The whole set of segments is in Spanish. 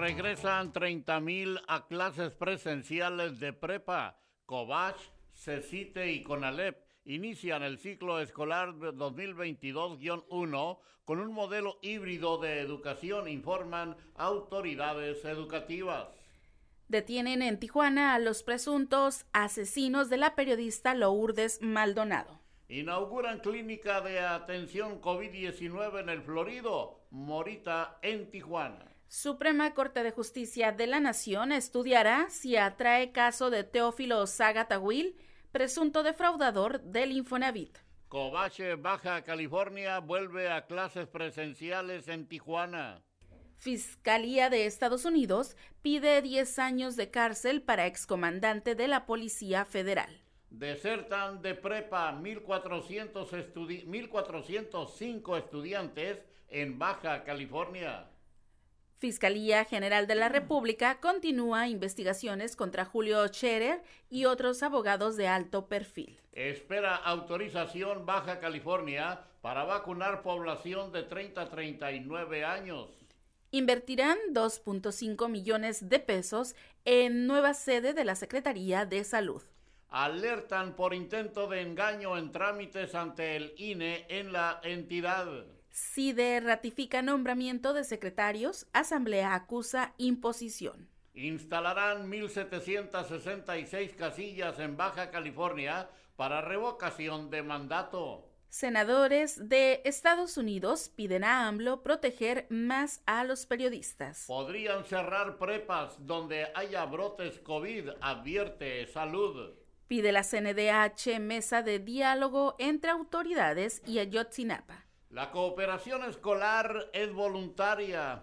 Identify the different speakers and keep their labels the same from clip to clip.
Speaker 1: regresan 30.000 a clases presenciales de prepa. Cobach, CECITE y CONALEP inician el ciclo escolar 2022-1 con un modelo híbrido de educación, informan autoridades educativas.
Speaker 2: Detienen en Tijuana a los presuntos asesinos de la periodista Lourdes Maldonado.
Speaker 1: Inauguran clínica de atención COVID-19 en el Florido, Morita, en Tijuana.
Speaker 2: Suprema Corte de Justicia de la Nación estudiará si atrae caso de Teófilo Will, presunto defraudador del Infonavit.
Speaker 1: Covache, Baja California, vuelve a clases presenciales en Tijuana.
Speaker 2: Fiscalía de Estados Unidos pide 10 años de cárcel para excomandante de la Policía Federal.
Speaker 1: Desertan de prepa 1.405 estudiantes en Baja California.
Speaker 2: Fiscalía General de la República continúa investigaciones contra Julio Scherer y otros abogados de alto perfil.
Speaker 1: Espera autorización Baja California para vacunar población de 30 a 39 años.
Speaker 2: Invertirán 2.5 millones de pesos en nueva sede de la Secretaría de Salud.
Speaker 1: Alertan por intento de engaño en trámites ante el INE en la entidad.
Speaker 2: CIDE ratifica nombramiento de secretarios, Asamblea acusa imposición.
Speaker 1: Instalarán 1.766 casillas en Baja California para revocación de mandato.
Speaker 2: Senadores de Estados Unidos piden a AMLO proteger más a los periodistas.
Speaker 1: Podrían cerrar prepas donde haya brotes COVID, advierte salud.
Speaker 2: Pide la CNDH mesa de diálogo entre autoridades y Ayotzinapa.
Speaker 1: La cooperación escolar es voluntaria,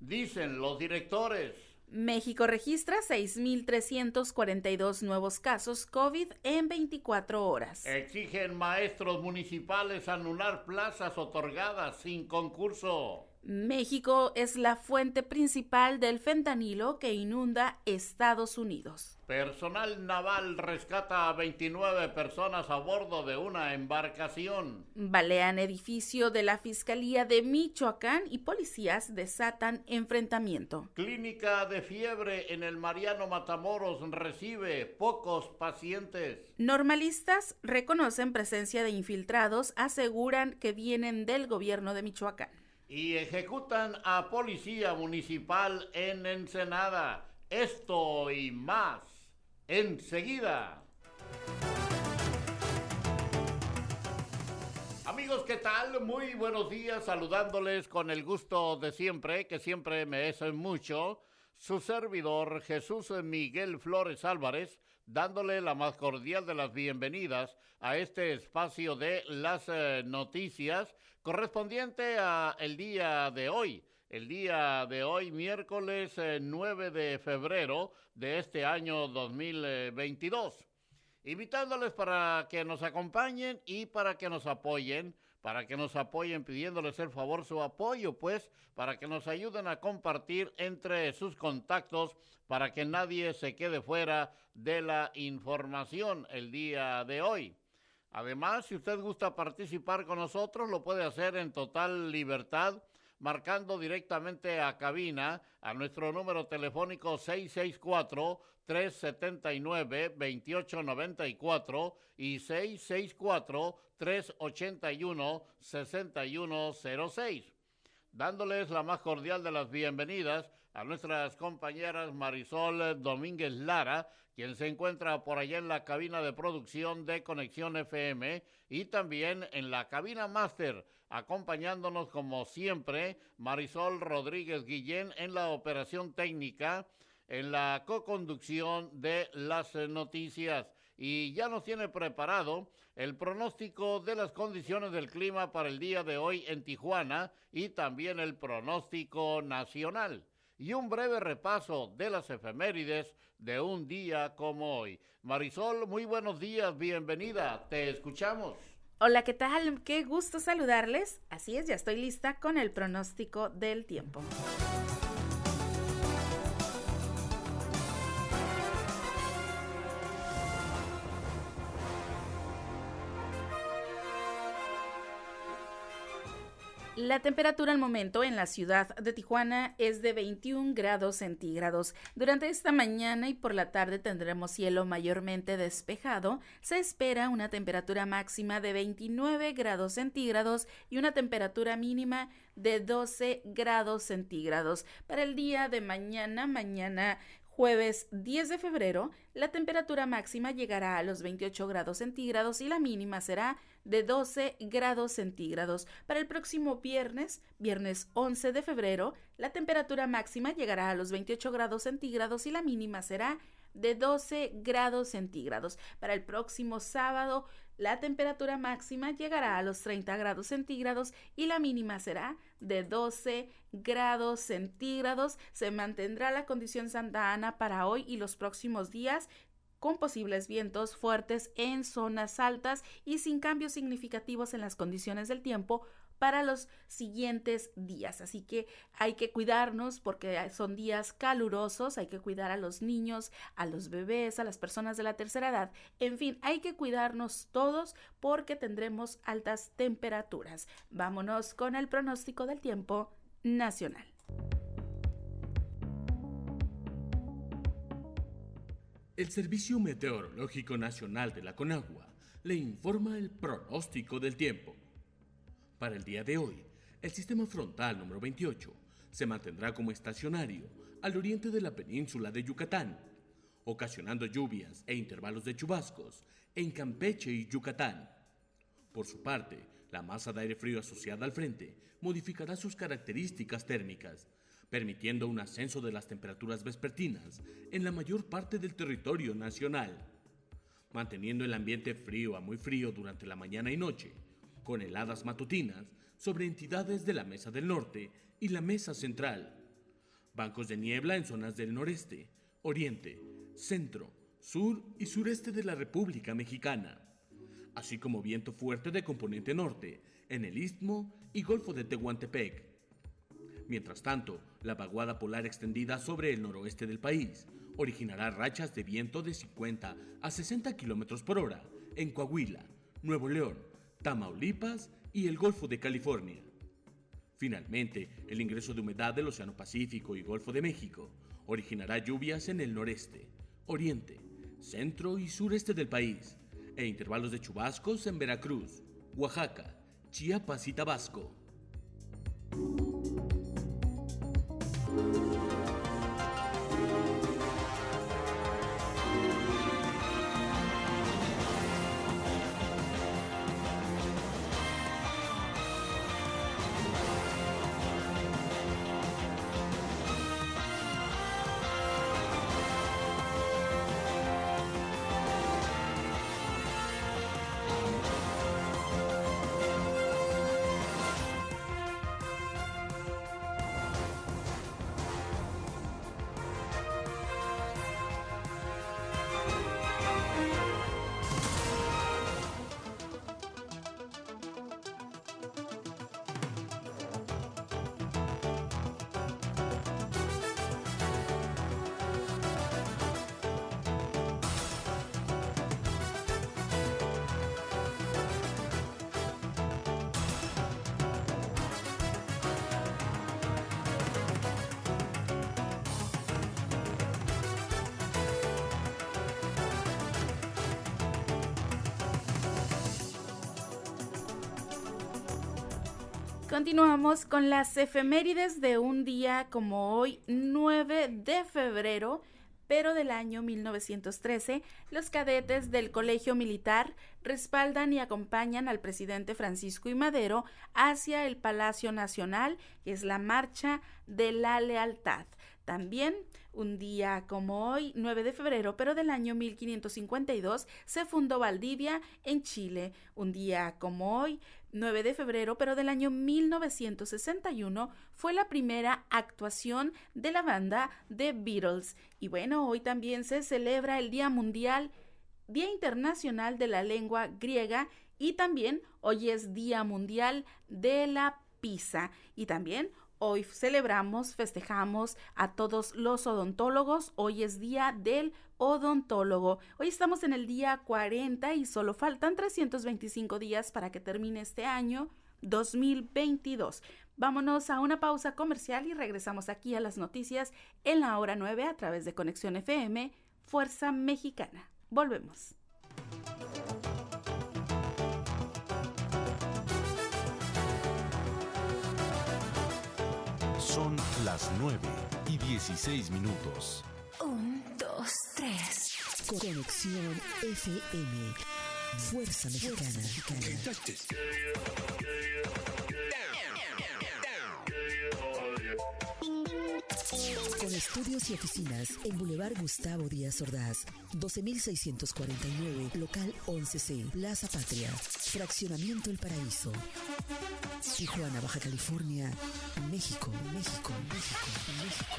Speaker 1: dicen los directores.
Speaker 2: México registra 6.342 nuevos casos COVID en 24 horas.
Speaker 1: Exigen maestros municipales anular plazas otorgadas sin concurso.
Speaker 2: México es la fuente principal del fentanilo que inunda Estados Unidos.
Speaker 1: Personal naval rescata a 29 personas a bordo de una embarcación.
Speaker 2: Balean edificio de la Fiscalía de Michoacán y policías desatan enfrentamiento.
Speaker 1: Clínica de fiebre en el Mariano Matamoros recibe pocos pacientes.
Speaker 2: Normalistas reconocen presencia de infiltrados, aseguran que vienen del gobierno de Michoacán
Speaker 1: y ejecutan a policía municipal en Ensenada. Esto y más enseguida. Amigos, ¿qué tal? Muy buenos días, saludándoles con el gusto de siempre, que siempre me es mucho, su servidor Jesús Miguel Flores Álvarez, dándole la más cordial de las bienvenidas a este espacio de las eh, noticias correspondiente a el día de hoy. El día de hoy, miércoles 9 eh, de febrero de este año 2022. Invitándoles para que nos acompañen y para que nos apoyen, para que nos apoyen pidiéndoles el favor su apoyo, pues, para que nos ayuden a compartir entre sus contactos, para que nadie se quede fuera de la información el día de hoy. Además, si usted gusta participar con nosotros, lo puede hacer en total libertad marcando directamente a cabina a nuestro número telefónico 664-379-2894 y 664-381-6106. Dándoles la más cordial de las bienvenidas a nuestras compañeras Marisol Domínguez Lara, quien se encuentra por allá en la cabina de producción de Conexión FM y también en la cabina máster, acompañándonos como siempre Marisol Rodríguez Guillén en la operación técnica, en la co-conducción de las noticias. Y ya nos tiene preparado el pronóstico de las condiciones del clima para el día de hoy en Tijuana y también el pronóstico nacional y un breve repaso de las efemérides de un día como hoy. Marisol, muy buenos días, bienvenida, te escuchamos.
Speaker 2: Hola, ¿qué tal? Qué gusto saludarles. Así es, ya estoy lista con el pronóstico del tiempo. La temperatura al momento en la ciudad de Tijuana es de 21 grados centígrados. Durante esta mañana y por la tarde tendremos cielo mayormente despejado. Se espera una temperatura máxima de 29 grados centígrados y una temperatura mínima de 12 grados centígrados. Para el día de mañana, mañana Jueves 10 de febrero, la temperatura máxima llegará a los 28 grados centígrados y la mínima será de 12 grados centígrados. Para el próximo viernes, viernes 11 de febrero, la temperatura máxima llegará a los 28 grados centígrados y la mínima será de 12 grados centígrados. Para el próximo sábado, la temperatura máxima llegará a los 30 grados centígrados y la mínima será de 12 grados centígrados. Se mantendrá la condición Santa Ana para hoy y los próximos días con posibles vientos fuertes en zonas altas y sin cambios significativos en las condiciones del tiempo para los siguientes días. Así que hay que cuidarnos porque son días calurosos, hay que cuidar a los niños, a los bebés, a las personas de la tercera edad. En fin, hay que cuidarnos todos porque tendremos altas temperaturas. Vámonos con el pronóstico del tiempo nacional.
Speaker 3: El Servicio Meteorológico Nacional de la Conagua le informa el pronóstico del tiempo. Para el día de hoy, el sistema frontal número 28 se mantendrá como estacionario al oriente de la península de Yucatán, ocasionando lluvias e intervalos de chubascos en Campeche y Yucatán. Por su parte, la masa de aire frío asociada al frente modificará sus características térmicas, permitiendo un ascenso de las temperaturas vespertinas en la mayor parte del territorio nacional, manteniendo el ambiente frío a muy frío durante la mañana y noche, con heladas matutinas sobre entidades de la Mesa del Norte y la Mesa Central, bancos de niebla en zonas del noreste, oriente, centro, sur y sureste de la República Mexicana, así como viento fuerte de componente norte en el Istmo y Golfo de Tehuantepec, Mientras tanto, la vaguada polar extendida sobre el noroeste del país originará rachas de viento de 50 a 60 km por hora en Coahuila, Nuevo León, Tamaulipas y el Golfo de California. Finalmente, el ingreso de humedad del Océano Pacífico y Golfo de México originará lluvias en el noreste, oriente, centro y sureste del país, e intervalos de chubascos en Veracruz, Oaxaca, Chiapas y Tabasco.
Speaker 2: Continuamos con las efemérides de un día como hoy, 9 de febrero, pero del año 1913, los cadetes del Colegio Militar respaldan y acompañan al presidente Francisco I. Madero hacia el Palacio Nacional, que es la Marcha de la Lealtad. También, un día como hoy, 9 de febrero, pero del año 1552, se fundó Valdivia en Chile. Un día como hoy, 9 de febrero, pero del año 1961, fue la primera actuación de la banda The Beatles. Y bueno, hoy también se celebra el Día Mundial, Día Internacional de la Lengua Griega y también hoy es Día Mundial de la Pizza. Y también Hoy celebramos, festejamos a todos los odontólogos. Hoy es día del odontólogo. Hoy estamos en el día 40 y solo faltan 325 días para que termine este año 2022. Vámonos a una pausa comercial y regresamos aquí a las noticias en la hora 9 a través de Conexión FM, Fuerza Mexicana. Volvemos.
Speaker 4: Las 9 y 16 minutos.
Speaker 5: Un, dos, tres.
Speaker 6: Conexión FM. Fuerza Mexicana. Con estudios y oficinas en Boulevard Gustavo Díaz Ordaz, 12649, local 11C, Plaza Patria, Fraccionamiento El Paraíso. Tijuana, Baja California, México, México, México, México.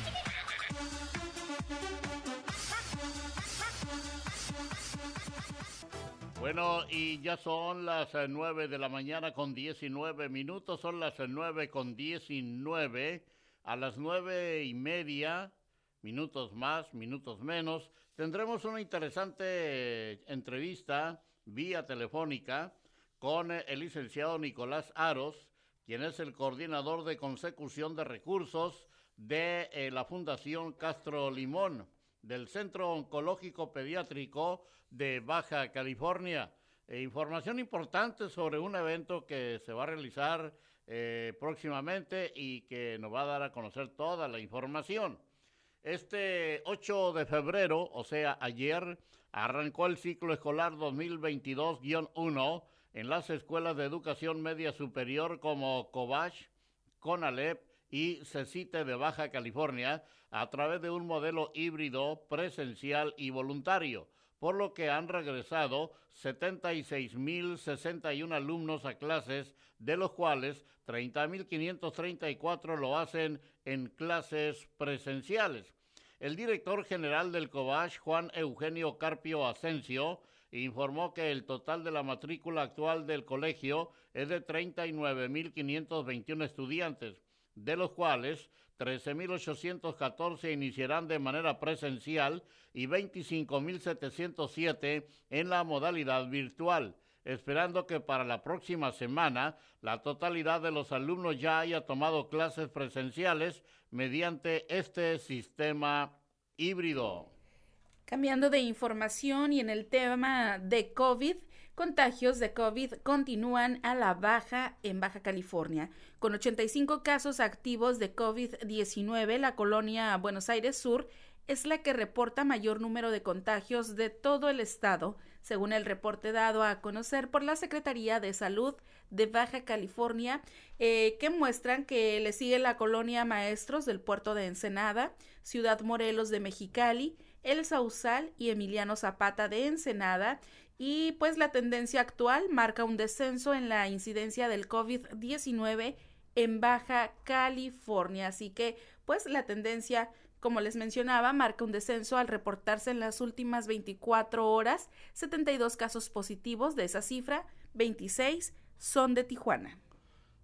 Speaker 1: Bueno, y ya son las eh, nueve de la mañana con 19 minutos, son las eh, nueve con 19. A las nueve y media, minutos más, minutos menos, tendremos una interesante eh, entrevista vía telefónica con el licenciado Nicolás Aros, quien es el coordinador de consecución de recursos de la Fundación Castro Limón del Centro Oncológico Pediátrico de Baja California. E información importante sobre un evento que se va a realizar eh, próximamente y que nos va a dar a conocer toda la información. Este 8 de febrero, o sea, ayer, arrancó el ciclo escolar 2022-1 en las escuelas de educación media superior como Cobach, CONALEP y CECITE de Baja California a través de un modelo híbrido presencial y voluntario por lo que han regresado 76.061 alumnos a clases, de los cuales 30.534 lo hacen en clases presenciales. El director general del COBASH, Juan Eugenio Carpio Asensio, informó que el total de la matrícula actual del colegio es de 39.521 estudiantes, de los cuales 13.814 iniciarán de manera presencial y 25.707 en la modalidad virtual, esperando que para la próxima semana la totalidad de los alumnos ya haya tomado clases presenciales mediante este sistema híbrido.
Speaker 2: Cambiando de información y en el tema de COVID, contagios de COVID continúan a la baja en Baja California. Con 85 casos activos de COVID-19, la colonia Buenos Aires Sur es la que reporta mayor número de contagios de todo el estado, según el reporte dado a conocer por la Secretaría de Salud de Baja California, eh, que muestran que le sigue la colonia Maestros del puerto de Ensenada, Ciudad Morelos de Mexicali, El Sausal y Emiliano Zapata de Ensenada y pues la tendencia actual marca un descenso en la incidencia del COVID-19 en Baja California. Así que pues la tendencia, como les mencionaba, marca un descenso al reportarse en las últimas 24 horas 72 casos positivos de esa cifra, 26 son de Tijuana.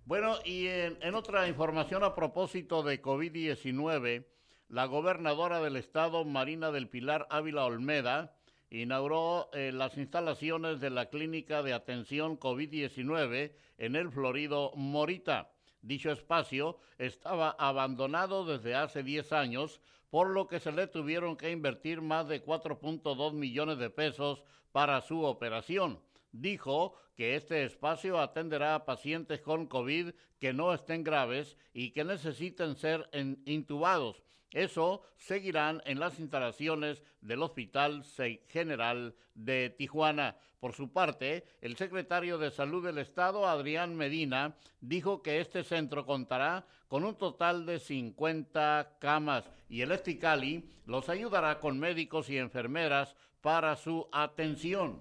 Speaker 1: Bueno, y en, otra información a propósito de COVID-19, la gobernadora del estado, Marina del Pilar Ávila Olmeda, inauguró eh, las instalaciones de la Clínica de Atención COVID-19 en el Florido Morita. Dicho espacio estaba abandonado desde hace 10 años, por lo que se le tuvieron que invertir más de 4.2 millones de pesos para su operación. Dijo que este espacio atenderá a pacientes con COVID que no estén graves y que necesiten ser intubados eso seguirán en las instalaciones del Hospital General de Tijuana. Por su parte, el secretario de Salud del Estado, Adrián Medina, dijo que este centro contará con un total de 50 camas y el Esticali los ayudará con médicos y enfermeras para su atención.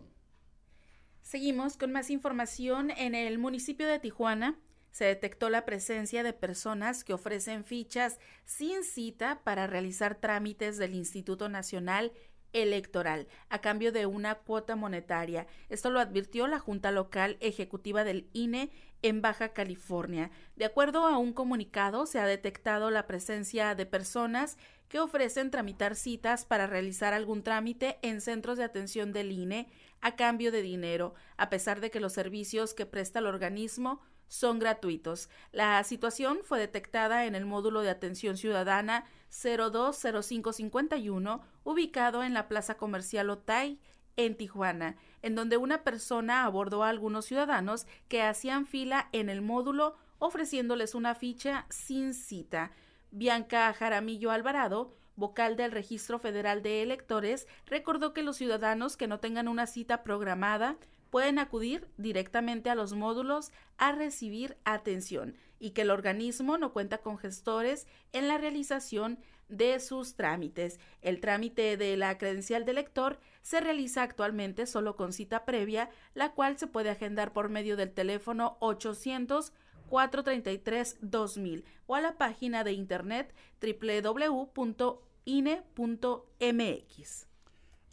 Speaker 2: Seguimos con más información en el municipio de Tijuana se detectó la presencia de personas que ofrecen fichas sin cita para realizar trámites del Instituto Nacional Electoral a cambio de una cuota monetaria. Esto lo advirtió la Junta Local Ejecutiva del INE en Baja California. De acuerdo a un comunicado, se ha detectado la presencia de personas que ofrecen tramitar citas para realizar algún trámite en centros de atención del INE a cambio de dinero, a pesar de que los servicios que presta el organismo son gratuitos. La situación fue detectada en el módulo de atención ciudadana 020551, ubicado en la Plaza Comercial Otay, en Tijuana, en donde una persona abordó a algunos ciudadanos que hacían fila en el módulo ofreciéndoles una ficha sin cita. Bianca Jaramillo Alvarado, vocal del Registro Federal de Electores, recordó que los ciudadanos que no tengan una cita programada pueden acudir directamente a los módulos a recibir atención y que el organismo no cuenta con gestores en la realización de sus trámites. El trámite de la credencial de lector se realiza actualmente solo con cita previa, la cual se puede agendar por medio del teléfono 800 433 2000 o a la página de internet www.ine.mx.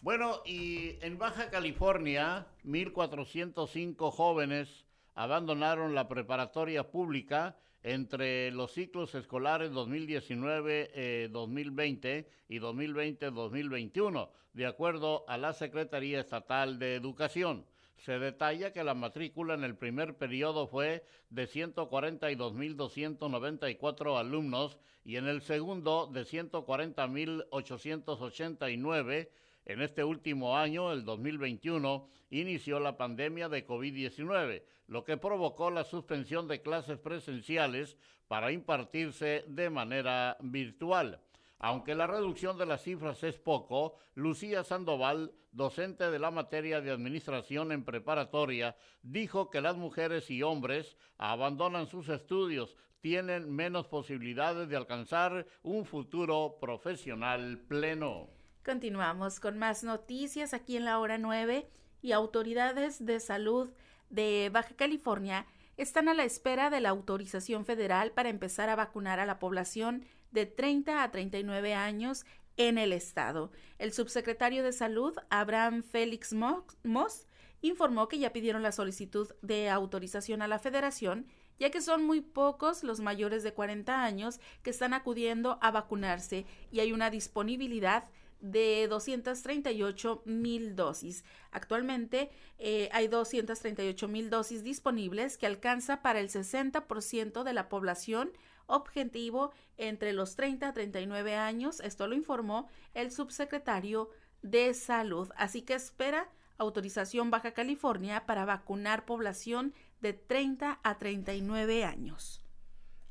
Speaker 1: Bueno, y en Baja California, 1.405 jóvenes abandonaron la preparatoria pública entre los ciclos escolares 2019-2020 eh, y 2020-2021, de acuerdo a la Secretaría Estatal de Educación se detalla que la matrícula en el primer periodo fue de 142.294 alumnos y en el segundo de 140.889. En este último año, el 2021, inició la pandemia de COVID-19, lo que provocó la suspensión de clases presenciales para impartirse de manera virtual. Aunque la reducción de las cifras es poco, Lucía Sandoval, docente de la materia de administración en preparatoria, dijo que las mujeres y hombres abandonan sus estudios, tienen menos posibilidades de alcanzar un futuro profesional pleno.
Speaker 2: Continuamos con más noticias aquí en la hora 9 y autoridades de salud de Baja California están a la espera de la autorización federal para empezar a vacunar a la población de 30 a 39 años en el estado. El subsecretario de Salud, Abraham Félix Moss, informó que ya pidieron la solicitud de autorización a la federación, ya que son muy pocos los mayores de 40 años que están acudiendo a vacunarse y hay una disponibilidad de 238 mil dosis. Actualmente eh, hay 238 mil dosis disponibles que alcanza para el 60% de la población objetivo entre los 30 a 39 años. Esto lo informó el subsecretario de Salud. Así que espera autorización Baja California para vacunar población de 30 a 39 años.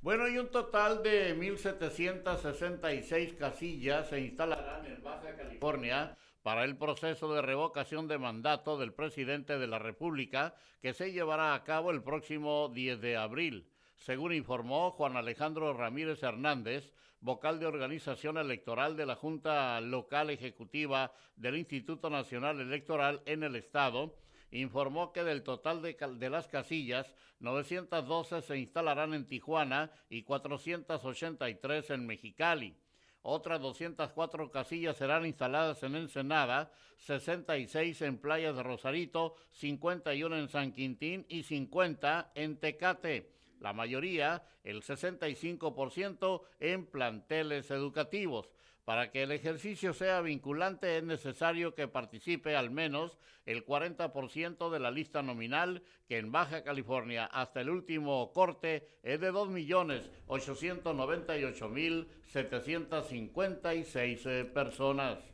Speaker 1: Bueno, y un total de 1.766 casillas se instalarán en Baja California para el proceso de revocación de mandato del presidente de la República que se llevará a cabo el próximo 10 de abril. Según informó Juan Alejandro Ramírez Hernández, vocal de organización electoral de la Junta Local Ejecutiva del Instituto Nacional Electoral en el Estado, informó que del total de, las casillas, 912 se instalarán en Tijuana y 483 en Mexicali. Otras 204 casillas serán instaladas en Ensenada, 66 en Playa de Rosarito, 51 en San Quintín y 50 en Tecate la mayoría, el 65%, en planteles educativos. Para que el ejercicio sea vinculante es necesario que participe al menos el 40% de la lista nominal, que en Baja California hasta el último corte es de 2.898.756 eh, personas.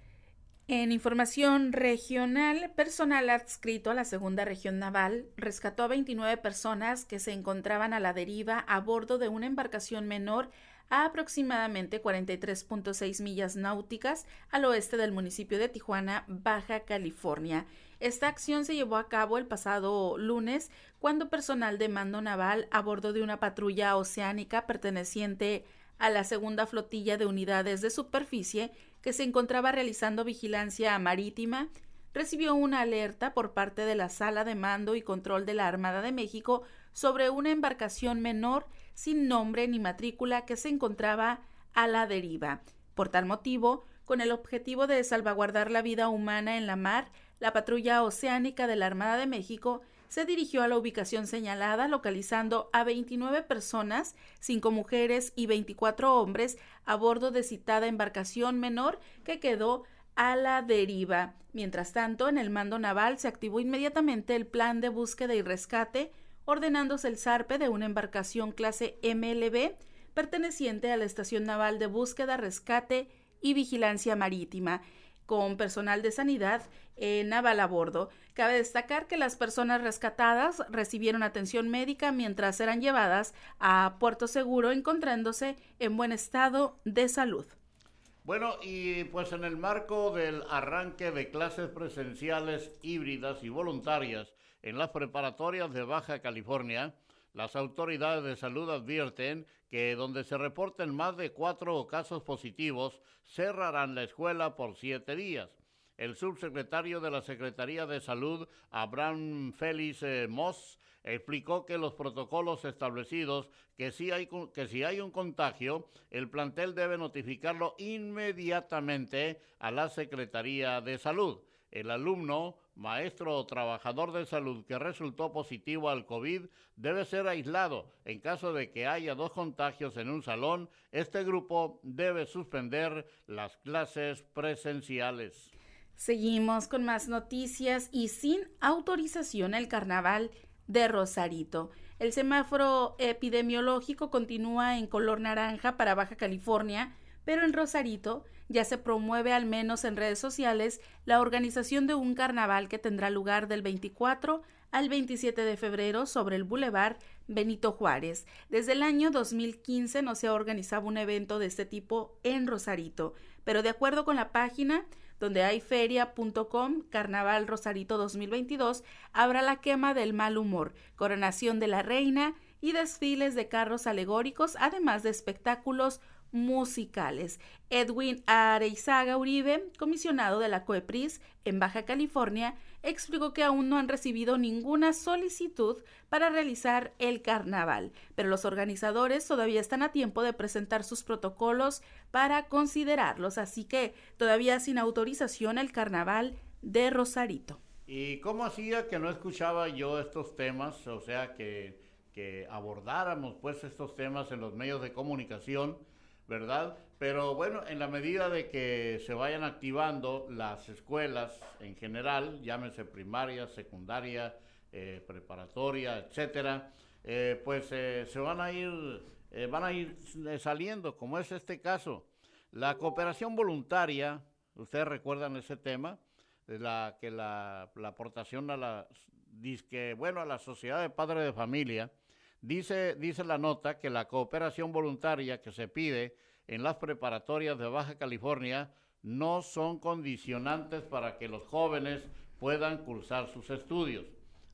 Speaker 2: En información regional, personal adscrito a la Segunda Región Naval rescató a 29 personas que se encontraban a la deriva a bordo de una embarcación menor a aproximadamente 43.6 millas náuticas al oeste del municipio de Tijuana, Baja California. Esta acción se llevó a cabo el pasado lunes cuando personal de mando naval a bordo de una patrulla oceánica perteneciente a la segunda flotilla de unidades de superficie que se encontraba realizando vigilancia marítima, recibió una alerta por parte de la Sala de Mando y Control de la Armada de México sobre una embarcación menor sin nombre ni matrícula que se encontraba a la deriva. Por tal motivo, con el objetivo de salvaguardar la vida humana en la mar, la patrulla oceánica de la Armada de México se dirigió a la ubicación señalada, localizando a 29 personas, 5 mujeres y 24 hombres a bordo de citada embarcación menor que quedó a la deriva. Mientras tanto, en el mando naval se activó inmediatamente el plan de búsqueda y rescate, ordenándose el zarpe de una embarcación clase MLB perteneciente a la Estación Naval de Búsqueda, Rescate y Vigilancia Marítima, con personal de sanidad naval a bordo. Cabe destacar que las personas rescatadas recibieron atención médica mientras eran llevadas a Puerto Seguro, encontrándose en buen estado de salud.
Speaker 1: Bueno, y pues en el marco del arranque de clases presenciales híbridas y voluntarias en las preparatorias de Baja California, las autoridades de salud advierten que donde se reporten más de cuatro casos positivos, cerrarán la escuela por siete días. El subsecretario de la Secretaría de Salud, Abraham Félix eh, Moss, explicó que los protocolos establecidos que si, hay, que si hay un contagio, el plantel debe notificarlo inmediatamente a la Secretaría de Salud. El alumno, maestro o trabajador de salud que resultó positivo al COVID debe ser aislado. En caso de que haya dos contagios en un salón, este grupo debe suspender las clases presenciales.
Speaker 2: Seguimos con más noticias y sin autorización el carnaval de Rosarito. El semáforo epidemiológico continúa en color naranja para Baja California, pero en Rosarito ya se promueve al menos en redes sociales la organización de un carnaval que tendrá lugar del 24 al 27 de febrero sobre el Boulevard Benito Juárez. Desde el año 2015 no se ha organizado un evento de este tipo en Rosarito, pero de acuerdo con la página donde hay feria.com, Carnaval Rosarito 2022, habrá la quema del mal humor, coronación de la reina y desfiles de carros alegóricos, además de espectáculos musicales. Edwin Areizaga Uribe, comisionado de la COEPRIS en Baja California, explicó que aún no han recibido ninguna solicitud para realizar el carnaval, pero los organizadores todavía están a tiempo de presentar sus protocolos para considerarlos, así que todavía sin autorización el carnaval de Rosarito.
Speaker 1: ¿Y cómo hacía que no escuchaba yo estos temas? O sea, que, que abordáramos pues estos temas en los medios de comunicación ¿verdad? Pero bueno, en la medida de que se vayan activando las escuelas en general, llámese primaria, secundaria, eh, preparatoria, etcétera, eh, pues eh, se van a ir, van a ir saliendo, como es este caso. La cooperación voluntaria, ustedes recuerdan ese tema, de la que la, la aportación a la, disque, bueno, a la sociedad de padres de familia, Dice, dice la nota que la cooperación voluntaria que se pide en las preparatorias de Baja California no son condicionantes para que los jóvenes puedan cursar sus estudios,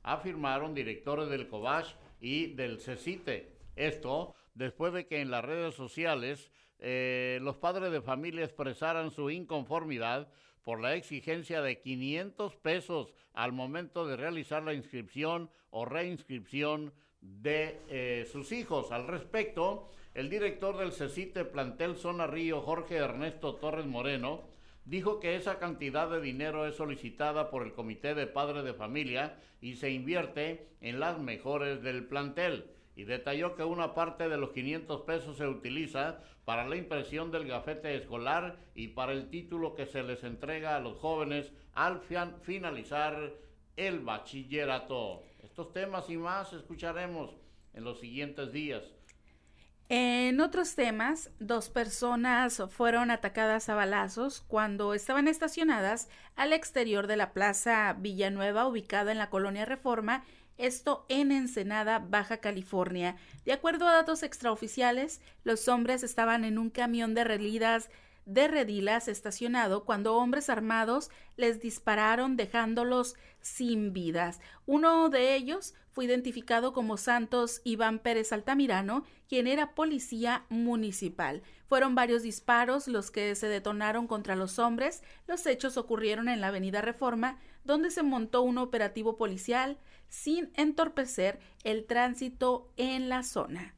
Speaker 1: afirmaron directores del COBACH y del CECITE. Esto después de que en las redes sociales eh, los padres de familia expresaran su inconformidad por la exigencia de 500 pesos al momento de realizar la inscripción o reinscripción de eh, sus hijos. Al respecto, el director del CECITE Plantel Zona Río, Jorge Ernesto Torres Moreno, dijo que esa cantidad de dinero es solicitada por el Comité de Padres de Familia y se invierte en las mejores del plantel. Y detalló que una parte de los 500 pesos se utiliza para la impresión del gafete escolar y para el título que se les entrega a los jóvenes al finalizar el bachillerato. Estos temas y más escucharemos en los siguientes días.
Speaker 2: En otros temas, dos personas fueron atacadas a balazos cuando estaban estacionadas al exterior de la Plaza Villanueva ubicada en la colonia Reforma, esto en Ensenada, Baja California. De acuerdo a datos extraoficiales, los hombres estaban en un camión de relidas de Redilas estacionado cuando hombres armados les dispararon dejándolos sin vidas. Uno de ellos fue identificado como Santos Iván Pérez Altamirano, quien era policía municipal. Fueron varios disparos los que se detonaron contra los hombres. Los hechos ocurrieron en la Avenida Reforma, donde se montó un operativo policial sin entorpecer el tránsito en la zona.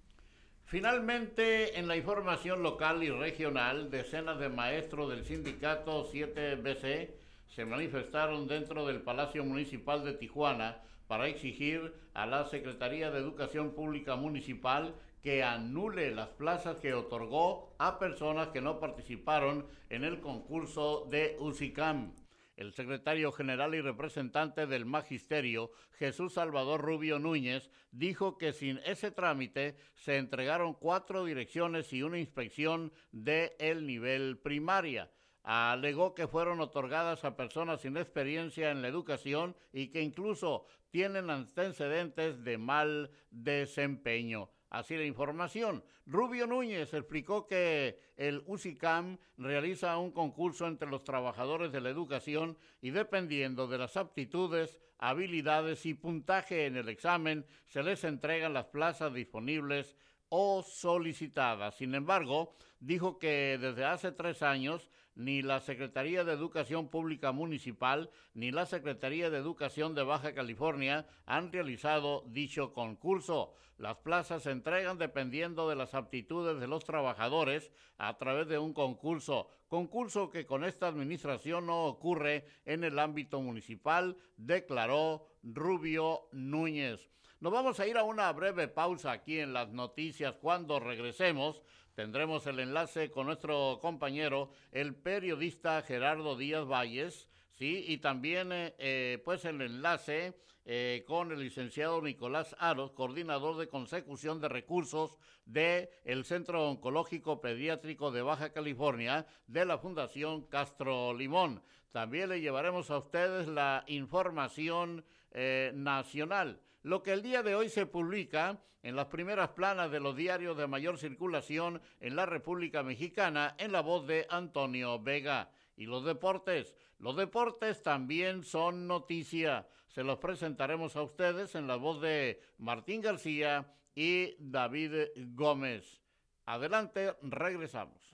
Speaker 1: Finalmente, en la información local y regional, decenas de maestros del sindicato 7BC se manifestaron dentro del Palacio Municipal de Tijuana para exigir a la Secretaría de Educación Pública Municipal que anule las plazas que otorgó a personas que no participaron en el concurso de UCICAM. El secretario general y representante del Magisterio, Jesús Salvador Rubio Núñez, dijo que sin ese trámite se entregaron cuatro direcciones y una inspección de el nivel primaria alegó que fueron otorgadas a personas sin experiencia en la educación y que incluso tienen antecedentes de mal desempeño. Así la información. Rubio Núñez explicó que el UCICAM realiza un concurso entre los trabajadores de la educación y dependiendo de las aptitudes, habilidades y puntaje en el examen, se les entregan las plazas disponibles o solicitadas. Sin embargo, dijo que desde hace tres años ni la Secretaría de Educación Pública Municipal ni la Secretaría de Educación de Baja California han realizado dicho concurso. Las plazas se entregan dependiendo de las aptitudes de los trabajadores a través de un concurso, concurso que con esta administración no ocurre en el ámbito municipal, declaró Rubio Núñez. Nos vamos a ir a una breve pausa aquí en las noticias cuando regresemos tendremos el enlace con nuestro compañero, el periodista Gerardo Díaz Valles, sí, y también eh, eh, pues el enlace eh, con el licenciado Nicolás Aros, coordinador de consecución de recursos del el Centro Oncológico Pediátrico de Baja California de la Fundación Castro Limón. También le llevaremos a ustedes la información nacional. Lo que el día de hoy se publica en las primeras planas de los diarios de mayor circulación en la República Mexicana en la voz de Antonio Vega. Y los deportes. Los deportes también son noticia. Se los presentaremos a ustedes en la voz de Martín García y David Gómez. Adelante, regresamos.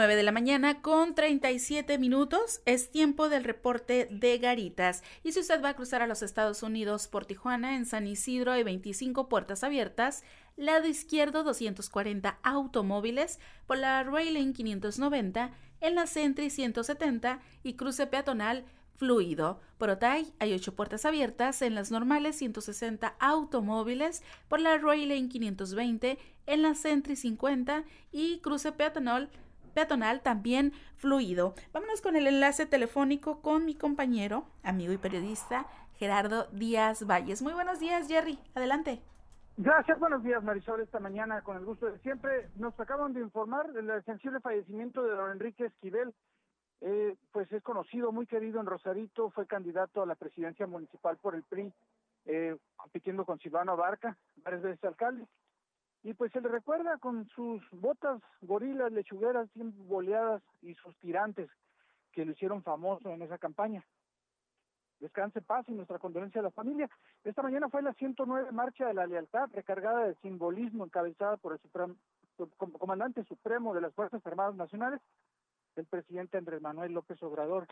Speaker 2: 9 de la mañana con 37 minutos. Es tiempo del reporte de Garitas. Y si usted va a cruzar a los Estados Unidos por Tijuana, en San Isidro hay 25 puertas abiertas. Lado izquierdo 240 automóviles. Por la Railing 590. En la Sentry 170 y cruce peatonal fluido. Por Otay hay 8 puertas abiertas, en las normales 160 automóviles, por la Railing 520, en la Sentry 50 y cruce peatonal peatonal también fluido. Vámonos con el enlace telefónico con mi compañero, amigo y periodista Gerardo Díaz Valles. Muy buenos días, Jerry. Adelante.
Speaker 7: Gracias, buenos días Marisol. Esta mañana, con el gusto de siempre, nos acaban de informar del sensible fallecimiento de don Enrique Esquivel. Eh, pues es conocido, muy querido en Rosarito, fue candidato a la presidencia municipal por el PRI, eh, compitiendo con Silvano Abarca, varias veces alcalde. Y pues se le recuerda con sus botas gorilas, lechugueras bien boleadas y sus tirantes que lo hicieron famoso en esa campaña. Descanse paz y nuestra condolencia a la familia. Esta mañana fue la 109 Marcha de la Lealtad, recargada de simbolismo, encabezada por el comandante supremo de las Fuerzas Armadas Nacionales, el presidente Andrés Manuel López Obrador.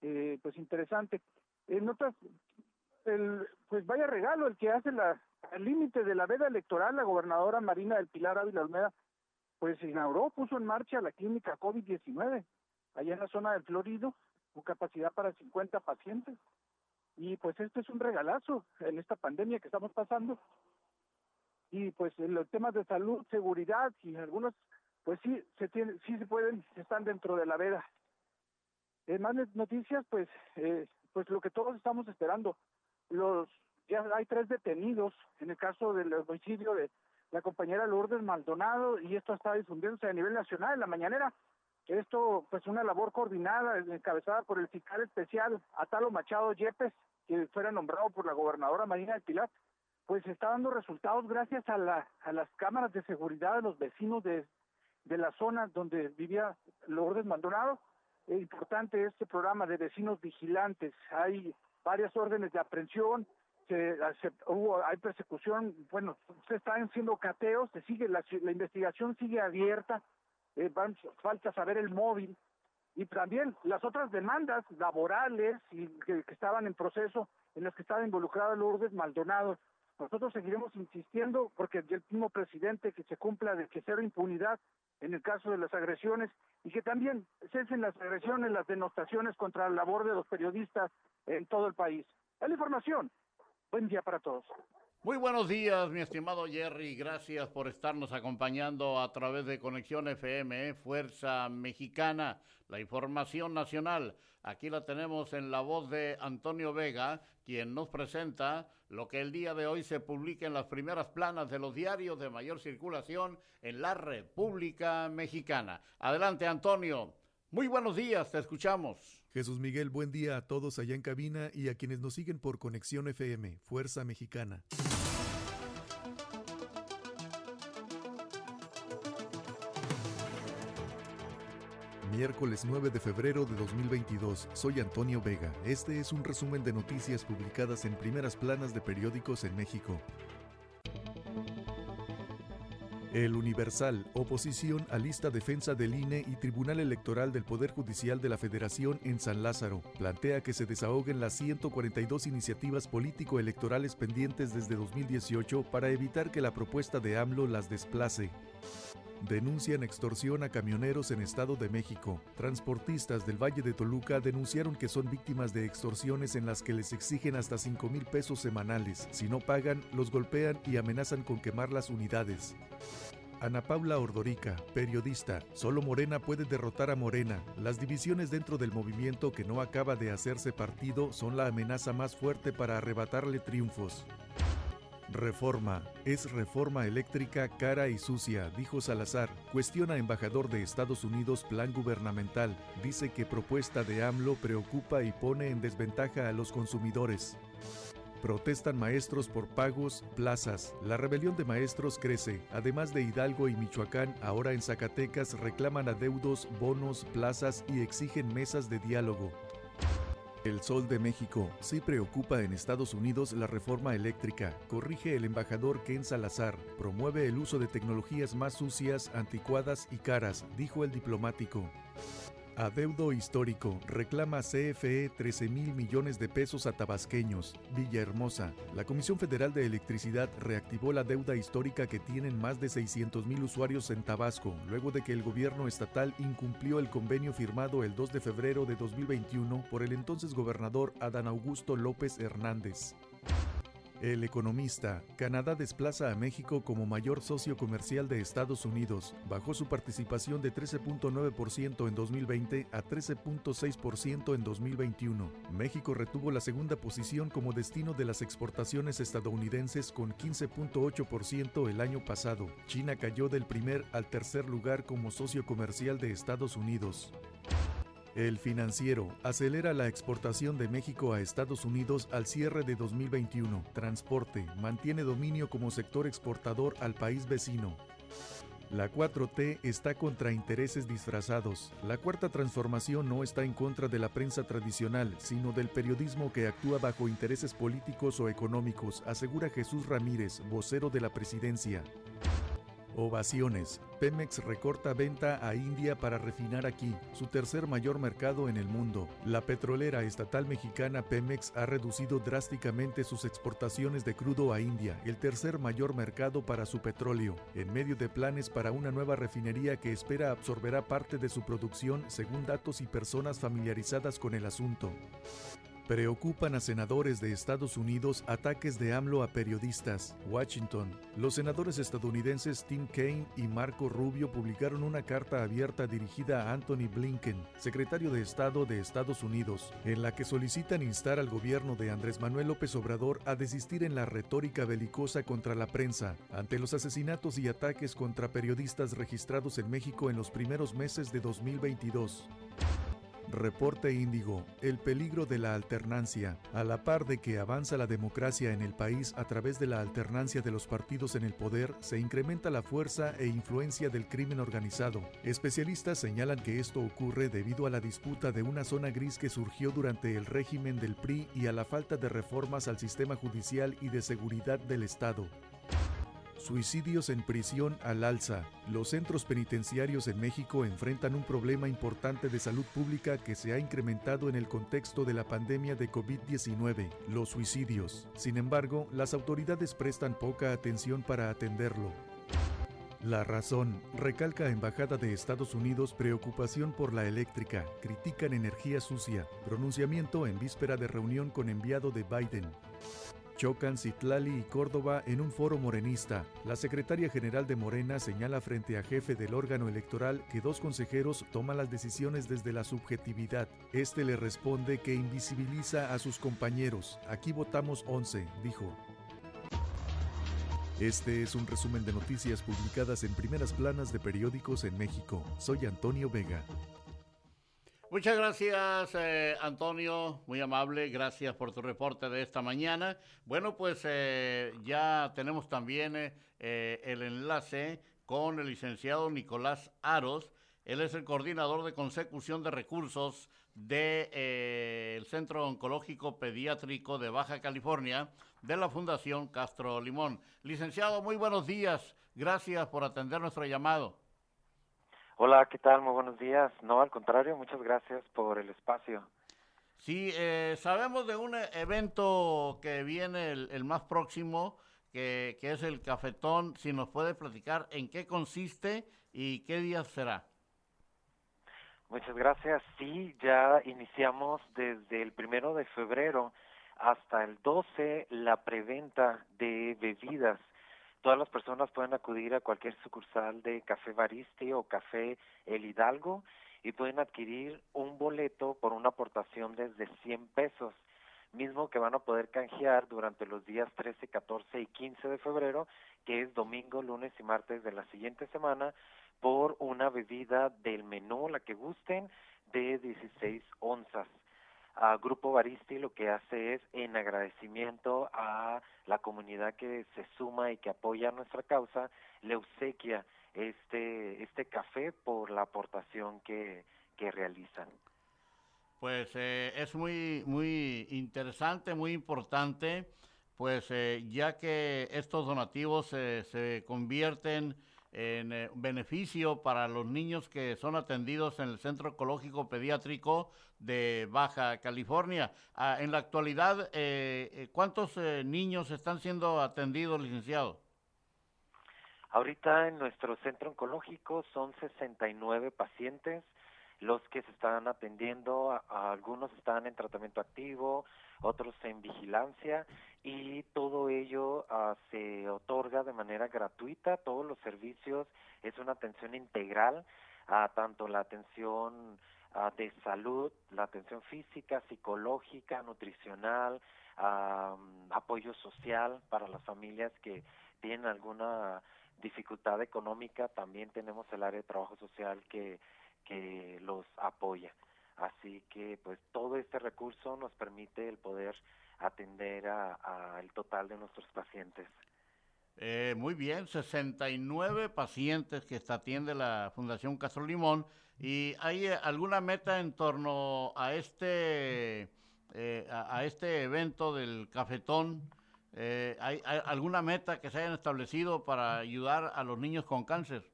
Speaker 7: Eh, pues interesante. En el, pues vaya regalo el que hace la al límite de la veda electoral, la gobernadora Marina del Pilar Ávila Olmeda, pues inauguró, puso en marcha la clínica COVID-19, allá en la zona del Florido, con capacidad para 50 pacientes. Y pues este es un regalazo en esta pandemia que estamos pasando. Y pues en los temas de salud, seguridad y algunos, pues sí, se tiene, sí se pueden, están dentro de la veda. En más noticias, pues, eh, pues lo que todos estamos esperando, los ya hay tres detenidos en el caso del homicidio de la compañera Lourdes Maldonado y esto está difundiéndose a nivel nacional en la mañanera. Esto, pues una labor coordinada, encabezada por el fiscal especial Atalo Machado Yepes, que fuera nombrado por la gobernadora Marina del Pilar, pues está dando resultados gracias a, la, a las cámaras de seguridad de los vecinos de, de la zona donde vivía Lourdes Maldonado. Es importante este programa de vecinos vigilantes. Hay varias órdenes de aprehensión, se, hubo, hay persecución, bueno, se están haciendo cateos, se sigue la, investigación sigue abierta, eh, falta saber el móvil y también las otras demandas laborales y que, estaban en proceso, en las que estaba involucrada Lourdes Maldonado, nosotros seguiremos insistiendo porque el mismo presidente que se cumpla de que cero impunidad en el caso de las agresiones y que también cesen las agresiones, las denostaciones contra la labor de los periodistas en todo el país. Es la información. Buen día para todos.
Speaker 1: Muy buenos días, mi estimado Jerry. Gracias por estarnos acompañando a través de Conexión FM, Fuerza Mexicana, la información nacional. Aquí la tenemos en la voz de Antonio Vega, quien nos presenta lo que el día de hoy se publica en las primeras planas de los diarios de mayor circulación en la República Mexicana. Adelante, Antonio. Muy buenos días, te escuchamos.
Speaker 8: Jesús Miguel, buen día a todos allá en cabina y a quienes nos siguen por Conexión FM, Fuerza Mexicana. Miércoles 9 de febrero de 2022. Soy Antonio Vega. Este es un resumen de noticias publicadas en primeras planas de periódicos en México. El Universal, oposición a lista defensa del INE y Tribunal Electoral del Poder Judicial de la Federación en San Lázaro, plantea que se desahoguen las 142 iniciativas político-electorales pendientes desde 2018 para evitar que la propuesta de AMLO las desplace. Denuncian extorsión a camioneros en Estado de México. Transportistas del Valle de Toluca denunciaron que son víctimas de extorsiones en las que les exigen hasta 5 mil pesos semanales. Si no pagan, los golpean y amenazan con quemar las unidades. Ana Paula Ordorica, periodista. Solo Morena puede derrotar a Morena. Las divisiones dentro del movimiento que no acaba de hacerse partido son la amenaza más fuerte para arrebatarle triunfos. Reforma. Es reforma eléctrica cara y sucia, dijo Salazar. Cuestiona embajador de Estados Unidos plan gubernamental. Dice que propuesta de AMLO preocupa y pone en desventaja a los consumidores. Protestan maestros por pagos, plazas. La rebelión de maestros crece. Además de Hidalgo y Michoacán, ahora en Zacatecas reclaman adeudos, bonos, plazas y exigen mesas de diálogo. El Sol de México sí preocupa en Estados Unidos la reforma eléctrica, corrige el embajador Ken Salazar, promueve el uso de tecnologías más sucias, anticuadas y caras, dijo el diplomático. Adeudo histórico. Reclama CFE 13 mil millones de pesos a tabasqueños. Villahermosa. La Comisión Federal de Electricidad reactivó la deuda histórica que tienen más de 600 mil usuarios en Tabasco, luego de que el gobierno estatal incumplió el convenio firmado el 2 de febrero de 2021 por el entonces gobernador Adán Augusto López Hernández. El economista, Canadá desplaza a México como mayor socio comercial de Estados Unidos. Bajó su participación de 13.9% en 2020 a 13.6% en 2021. México retuvo la segunda posición como destino de las exportaciones estadounidenses con 15.8% el año pasado. China cayó del primer al tercer lugar como socio comercial de Estados Unidos. El financiero acelera la exportación de México a Estados Unidos al cierre de 2021. Transporte mantiene dominio como sector exportador al país vecino. La 4T está contra intereses disfrazados. La cuarta transformación no está en contra de la prensa tradicional, sino del periodismo que actúa bajo intereses políticos o económicos, asegura Jesús Ramírez, vocero de la presidencia. Ovaciones. Pemex recorta venta a India para refinar aquí, su tercer mayor mercado en el mundo. La petrolera estatal mexicana Pemex ha reducido drásticamente sus exportaciones de crudo a India, el tercer mayor mercado para su petróleo, en medio de planes para una nueva refinería que espera absorberá parte de su producción según datos y personas familiarizadas con el asunto. Preocupan a senadores de Estados Unidos ataques de AMLO a periodistas. Washington. Los senadores estadounidenses Tim Kaine y Marco Rubio publicaron una carta abierta dirigida a Anthony Blinken, secretario de Estado de Estados Unidos, en la que solicitan instar al gobierno de Andrés Manuel López Obrador a desistir en la retórica belicosa contra la prensa ante los asesinatos y ataques contra periodistas registrados en México en los primeros meses de 2022. Reporte Índigo, el peligro de la alternancia. A la par de que avanza la democracia en el país a través de la alternancia de los partidos en el poder, se incrementa la fuerza e influencia del crimen organizado. Especialistas señalan que esto ocurre debido a la disputa de una zona gris que surgió durante el régimen del PRI y a la falta de reformas al sistema judicial y de seguridad del Estado. Suicidios en prisión al alza. Los centros penitenciarios en México enfrentan un problema importante de salud pública que se ha incrementado en el contexto de la pandemia de COVID-19, los suicidios. Sin embargo, las autoridades prestan poca atención para atenderlo. La razón. Recalca Embajada de Estados Unidos preocupación por la eléctrica. Critican energía sucia. Pronunciamiento en víspera de reunión con enviado de Biden. Chocan Citlali y Córdoba en un foro morenista. La secretaria general de Morena señala frente a jefe del órgano electoral que dos consejeros toman las decisiones desde la subjetividad. Este le responde que invisibiliza a sus compañeros. Aquí votamos 11, dijo. Este es un resumen de noticias publicadas en primeras planas de periódicos en México. Soy Antonio Vega.
Speaker 1: Muchas gracias, eh, Antonio, muy amable, gracias por tu reporte de esta mañana. Bueno, pues eh, ya tenemos también eh, el enlace con el licenciado Nicolás Aros. Él es el coordinador de consecución de recursos del Centro Oncológico Pediátrico de Baja California de la Fundación Castro Limón. Licenciado, muy buenos días. Gracias por atender nuestro llamado.
Speaker 9: Hola, ¿qué tal? Muy buenos días. No, al contrario, muchas gracias por el espacio.
Speaker 1: Sí, eh, sabemos de un evento que viene el, más próximo, que, que, es el Cafetón. Si nos puede platicar en qué consiste y qué día será.
Speaker 9: Muchas gracias. Sí, ya iniciamos desde el primero de febrero hasta el 12 la preventa de bebidas. Todas las personas pueden acudir a cualquier sucursal de Café Baristi o Café El Hidalgo y pueden adquirir un boleto por una aportación desde 100 pesos, mismo que van a poder canjear durante los días 13, 14 y 15 de febrero, que es domingo, lunes y martes de la siguiente semana, por una bebida del menú, la que gusten, de 16 onzas a Grupo Baristi lo que hace es en agradecimiento a la comunidad que se suma y que apoya nuestra causa, le obsequia este, este café por la aportación que, que realizan.
Speaker 1: Pues eh, es muy, muy interesante, muy importante, pues eh, ya que estos donativos eh, se convierten en eh, beneficio para los niños que son atendidos en el Centro Ecológico Pediátrico de Baja California. Ah, en la actualidad, eh, eh, ¿cuántos niños están siendo atendidos, licenciado?
Speaker 9: Ahorita en nuestro centro oncológico son 69 pacientes los que se están atendiendo, algunos están en tratamiento activo, otros en vigilancia y todo ello uh, se otorga de manera gratuita, todos los servicios, es una atención integral, a tanto la atención uh, de salud, la atención física, psicológica, nutricional, apoyo social para las familias que tienen alguna dificultad económica, también tenemos el área de trabajo social que que los apoya. Así que pues todo este recurso nos permite el poder atender a, el total de nuestros pacientes.
Speaker 1: Eh, muy bien, 69 pacientes que atiende la Fundación Castro Limón. ¿Y hay eh, alguna meta en torno a este, eh, a, este evento del cafetón? ¿hay, ¿Hay alguna meta que se hayan establecido para ayudar a los niños con cáncer?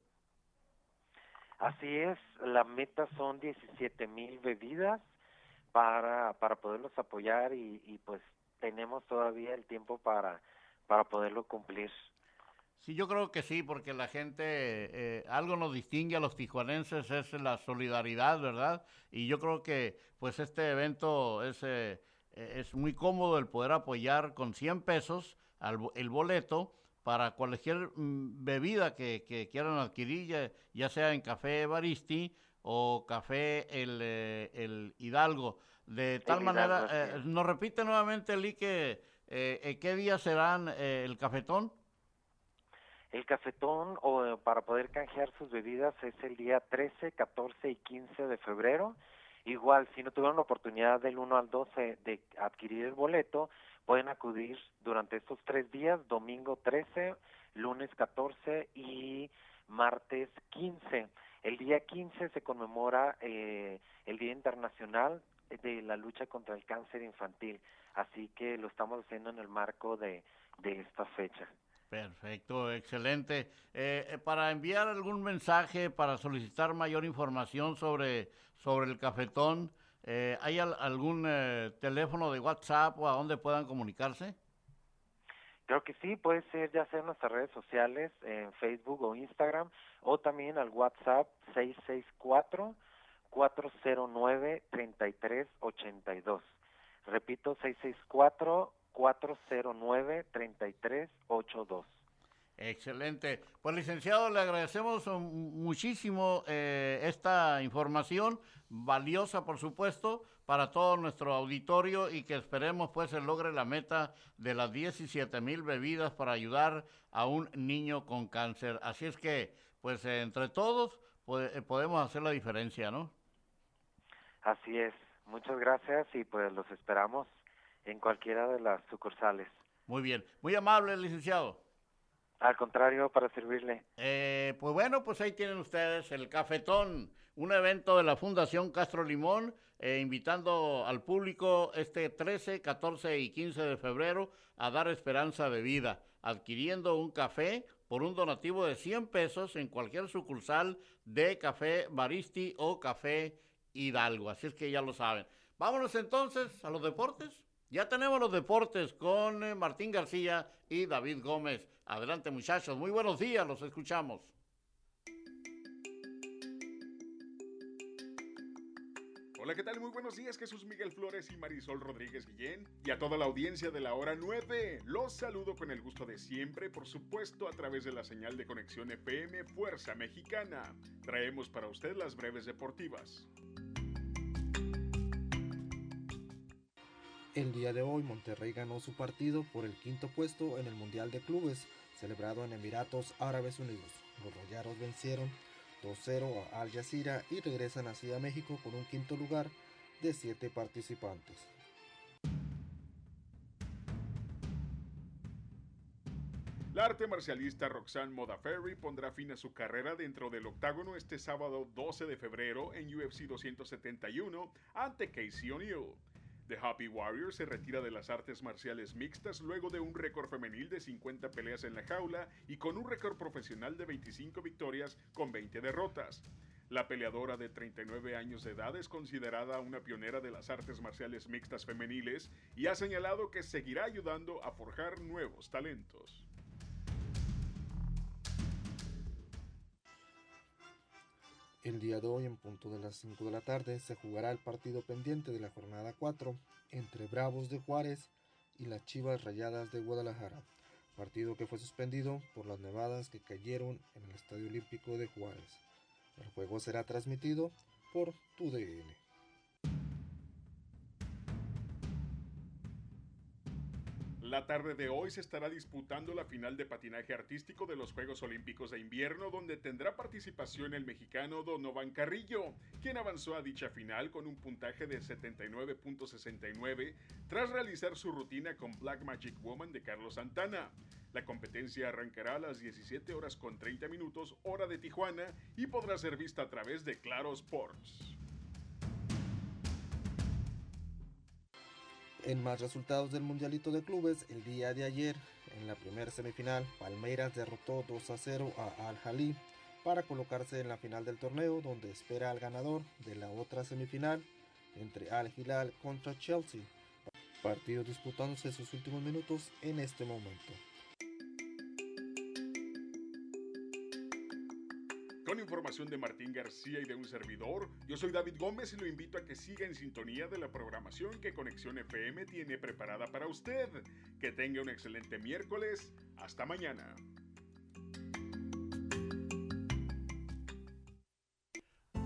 Speaker 9: Así es, la meta son 17 mil bebidas para, para poderlos apoyar y, y pues tenemos todavía el tiempo para, para poderlo cumplir.
Speaker 1: Sí, yo creo que sí, porque la gente, eh, algo nos distingue a los tijuanenses, es la solidaridad, ¿verdad? Y yo creo que pues este evento es, eh, es muy cómodo el poder apoyar con 100 pesos al, el boleto para cualquier mm, bebida que, quieran adquirir, ya, sea en Café Baristi o Café El, eh, Hidalgo. De tal manera, eh, ¿nos repite nuevamente, Lee, que eh, qué día serán el cafetón?
Speaker 9: El cafetón, o para poder canjear sus bebidas, es el día 13, 14 y 15 de febrero. Igual, si no tuvieron la oportunidad del 1 al 12 de adquirir el boleto, Pueden acudir durante estos tres días, domingo 13, lunes 14 y martes 15. El día 15 se conmemora eh, el Día Internacional de la Lucha contra el Cáncer Infantil, así que lo estamos haciendo en el marco de, de esta fecha.
Speaker 1: Perfecto, excelente. Eh, eh, para enviar algún mensaje, para solicitar mayor información sobre, sobre el cafetón, eh, ¿hay algún teléfono de WhatsApp o a dónde puedan comunicarse?
Speaker 9: Creo que sí, puede ser ya sea en nuestras redes sociales, en Facebook o Instagram, o también al WhatsApp 664-409-3382. Repito, 664-409-3382.
Speaker 1: Excelente. Pues licenciado, le agradecemos muchísimo eh, esta información, valiosa por supuesto, para todo nuestro auditorio y que esperemos pues se logre la meta de las 17 mil bebidas para ayudar a un niño con cáncer. Así es que pues entre todos eh, podemos hacer la diferencia, ¿no?
Speaker 9: Así es. Muchas gracias y pues los esperamos en cualquiera de las sucursales.
Speaker 1: Muy bien. Muy amable, licenciado.
Speaker 9: Al contrario, para servirle.
Speaker 1: Eh, pues bueno, pues ahí tienen ustedes el Cafetón, un evento de la Fundación Castro Limón, eh, invitando al público este 13, 14 y 15 de febrero a dar esperanza de vida, adquiriendo un café por un donativo de 100 pesos en cualquier sucursal de Café Baristi o Café Hidalgo. Así es que ya lo saben. Vámonos entonces a los deportes. Ya tenemos los deportes con eh, Martín García y David Gómez. Adelante muchachos, muy buenos días, los escuchamos.
Speaker 10: Hola, ¿qué tal? Muy buenos días, Jesús Miguel Flores y Marisol Rodríguez Guillén. Y a toda la audiencia de la hora 9, los saludo con el gusto de siempre, por supuesto, a través de la señal de conexión FM Fuerza Mexicana. Traemos para usted las breves deportivas.
Speaker 11: El día de hoy Monterrey ganó su partido por el quinto puesto en el Mundial de Clubes, celebrado en Emiratos Árabes Unidos. Los Rayados vencieron 2-0 a Al Jazeera y regresan así a México con un quinto lugar de siete participantes.
Speaker 10: La arte marcialista Roxanne Modaferry pondrá fin a su carrera dentro del octágono este sábado 12 de febrero en UFC 271 ante Casey O'Neill. The Happy Warrior se retira de las artes marciales mixtas luego de un récord femenil de 50 peleas en la jaula y con un récord profesional de 25 victorias con 20 derrotas. La peleadora de 39 años de edad es considerada una pionera de las artes marciales mixtas femeniles y ha señalado que seguirá ayudando a forjar nuevos talentos.
Speaker 11: El día de hoy, en punto de las 5 de la tarde, se jugará el partido pendiente de la jornada 4 entre Bravos de Juárez y las Chivas Rayadas de Guadalajara, partido que fue suspendido por las nevadas que cayeron en el Estadio Olímpico de Juárez. El juego será transmitido por TUDN.
Speaker 10: La tarde de hoy se estará disputando la final de patinaje artístico de los Juegos Olímpicos de Invierno, donde tendrá participación el mexicano Donovan Carrillo, quien avanzó a dicha final con un puntaje de 79.69 tras realizar su rutina con Black Magic Woman de Carlos Santana. La competencia arrancará a las 17 horas con 30 minutos hora de Tijuana y podrá ser vista a través de Claro Sports.
Speaker 11: En más resultados del Mundialito de Clubes, el día de ayer, en la primera semifinal, Palmeiras derrotó 2 a 0 a Al Jalí para colocarse en la final del torneo, donde espera al ganador de la otra semifinal entre Al Hilal contra Chelsea. Partido disputándose sus últimos minutos en este momento.
Speaker 10: Información de Martín García y de un servidor, yo soy David Gómez y lo invito a que siga en sintonía de la programación que Conexión FM tiene preparada para usted. Que tenga un excelente miércoles. Hasta mañana.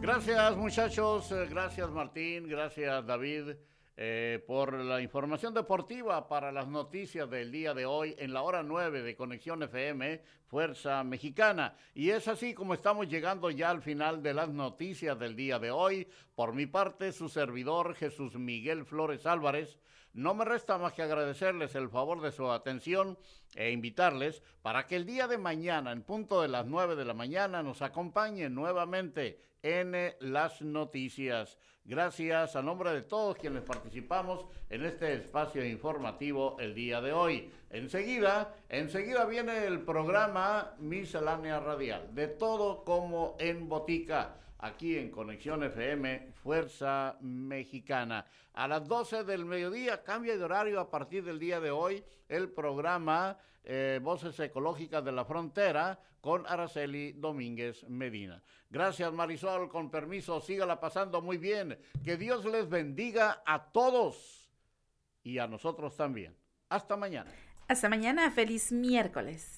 Speaker 1: Gracias muchachos, gracias Martín, gracias David. Eh, por la información deportiva para las noticias del día de hoy en la hora 9 de Conexión FM, Fuerza Mexicana. Y es así como estamos llegando ya al final de las noticias del día de hoy. Por mi parte, su servidor Jesús Miguel Flores Álvarez no me resta más que agradecerles el favor de su atención e invitarles para que el día de mañana, en punto de las 9 de la mañana, nos acompañen nuevamente en las noticias. Gracias a nombre de todos quienes participamos en este espacio informativo el día de hoy. Enseguida, enseguida viene el programa Miscelánea Radial, de todo como en botica, aquí en Conexión FM, Fuerza Mexicana. A las 12 del mediodía cambia de horario a partir del día de hoy el programa eh, Voces Ecológicas de la Frontera con Araceli Domínguez Medina. Gracias Marisol, con permiso, sígala pasando muy bien. Que Dios les bendiga a todos y a nosotros también. Hasta mañana.
Speaker 2: Hasta mañana, feliz miércoles.